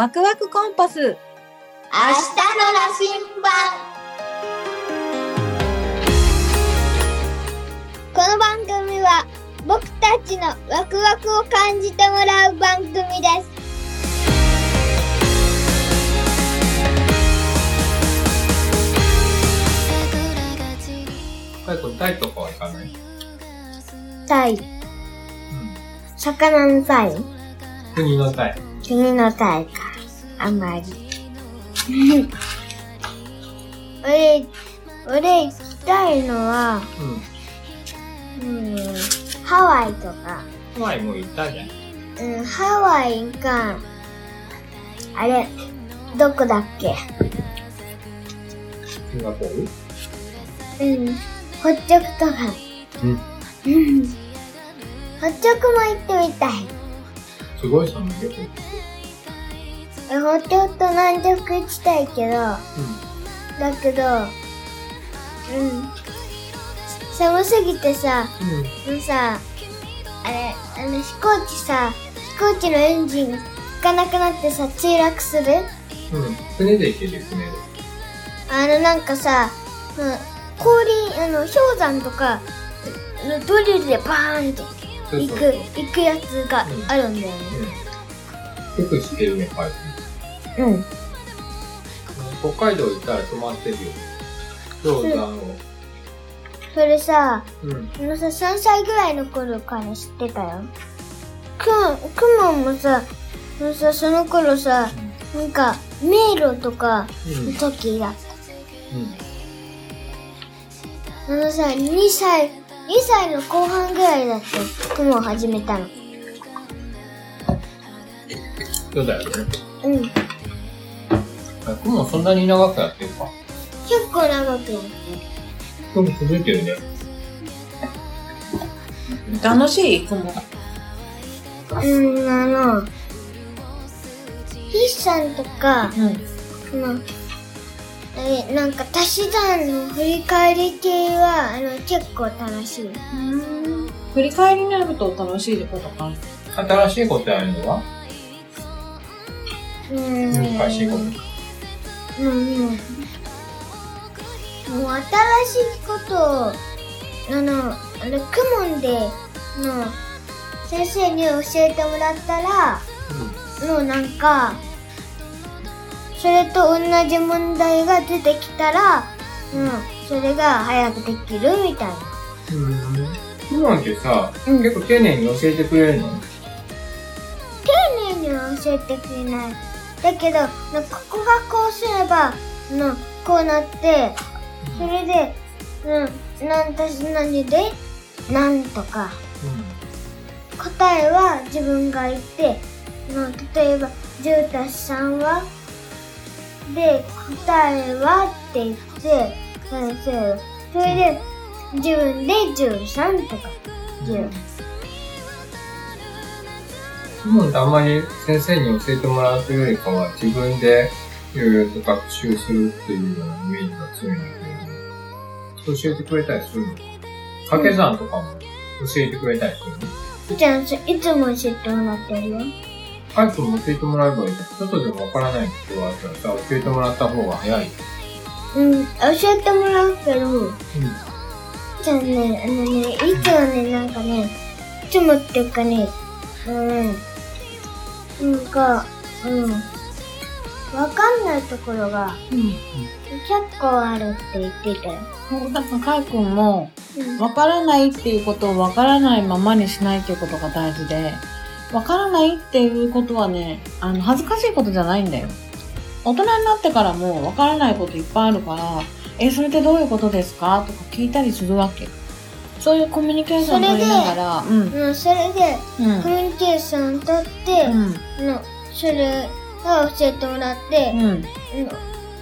ワクワクコンパス。明日の羅針盤この番組は僕たちのワクワクを感じてもらう番組ですタイとかは行かない？タイうん。魚のタイ国のタイ。君のタイかあまり 俺俺行きたいのはうん。うんハワイとかハワイもう行ったじゃん。うん、ハワイか、あれ、どこだっけ？シンガポール？うん、北極とか。うん。うん。北極も行ってみたい。すごい寒いよ。え北極と南極行きたいけど、だけど、うん。寒すぎてさ、うん。もうさ、あれ、あの飛行機さ、飛行機のエンジン効かなくなってさ、墜落する？うん。うん。船で行ける、船で。あのなんかさ、うん、氷、あの、氷山とか、あのドリルでバーンって行く。行くやつがあるんだよね。うん。よく知ってるね、パイうん。北海道行ったら泊まってるよ。氷山を。それさ、うん。あのさ、3歳ぐらいの頃から知ってたよ。くま、くまもさ、あのさ、その頃さ、なんか、迷路とかうん。の時だっうん。た。あのさ、2歳、2歳の後半ぐらいだった。くまを始めたの。そうだよね。うん。あ、雲そんなに長くやってるか。結構長くやってる。雲続いてるね。楽しい雲。うん、あの、筆算とか、うん。あの、え、なんか足し算の振り返り系は、あの、結構楽しい。振り返りになると楽しいことか。新しいことやるのは？うん。難しいこと。うん、うん。もう新しいことを、あの、あれ、クモンで、の、先生に教えてもらったら、もうなんか、それと同じ問題が出てきたら、うん、それが早くできるみたいな。うん。雲ってさ、うん結構丁寧に教えてくれるの？丁寧には教えてくれない。だけど、ここがこうすれば、のこうなって、それで、うん、なんたし何で、なんとか。答えは自分が言って、の例えば、10たす3はで、答えはって言って、先生、それで、自分で13とか、10。雲ってあんまり先生に教えてもらうというよりかは、自分でいろいろと学習するっていうようなイメージが強いんだけど、教えてくれたりするの？掛け算とかも教えてくれたりするの？じゃあ、いつも教えてもらってるよ。カイ君も教えてもらえばいい。ちょっとでもわからないことがあったらさ、教えてもらった方が早い？うん、教えてもらうけど、うん。じゃあね、あのね、いつもね、なんかね、いつもっていうかね、うん、なんか、うん、わかんないところがうん。結構あるって言ってたよ。だから、かいくんも、うんわからないっていうことをわからないままにしないっていうことが大事で、わからないっていうことはね、あの、恥ずかしいことじゃないんだよ。大人になってからもわからないこといっぱいあるから、え、それってどういうことですか？とか聞いたりするわけ。そういうコミュニケーションを取りながら、うん。うん、それで、うんコ。ミュニケーション取って、うん。のそれが教えてもらって、うん。うん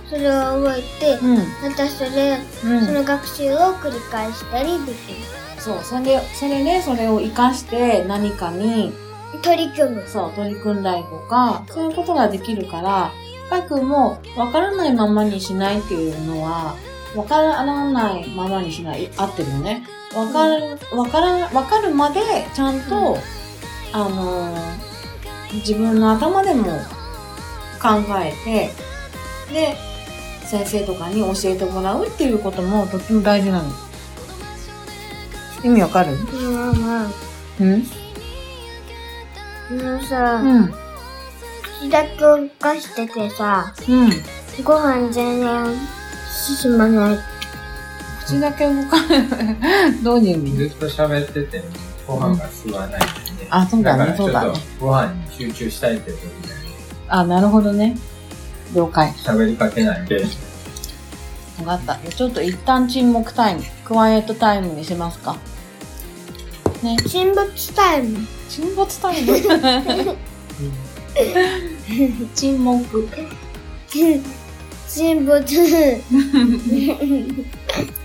それを覚えて、うん。またそれ、うん。その学習を繰り返したりできる。そう、それで、それでそれを活かして何かに、取り組む。そう、取り組んだりとか、そういうことができるから、かいくんも、わからないままにしないっていうのは、わからないままにしない、合ってるよね。わかる、わから、わかるまで、ちゃんと、あのー自分の頭でも、考えて、で、先生とかに教えてもらうっていうこともとっても大事なの。意味わかる？ママ、うん？あのさ、うん。口だけ動かしててさ、うん。ご飯全然進まない。口だけ動かない。どういう意味？ずっと喋ってて、ご飯が進まないんでね。あ、そうだね、からちょっそうだねと。ご飯に集中したいって時にあ、なるほどね。了解。喋りかけないで、わかった。ちょっと一旦沈黙タイム、クワイエットタイムにしますか。ね。沈没タイム。沈没タイム？沈黙。沈没。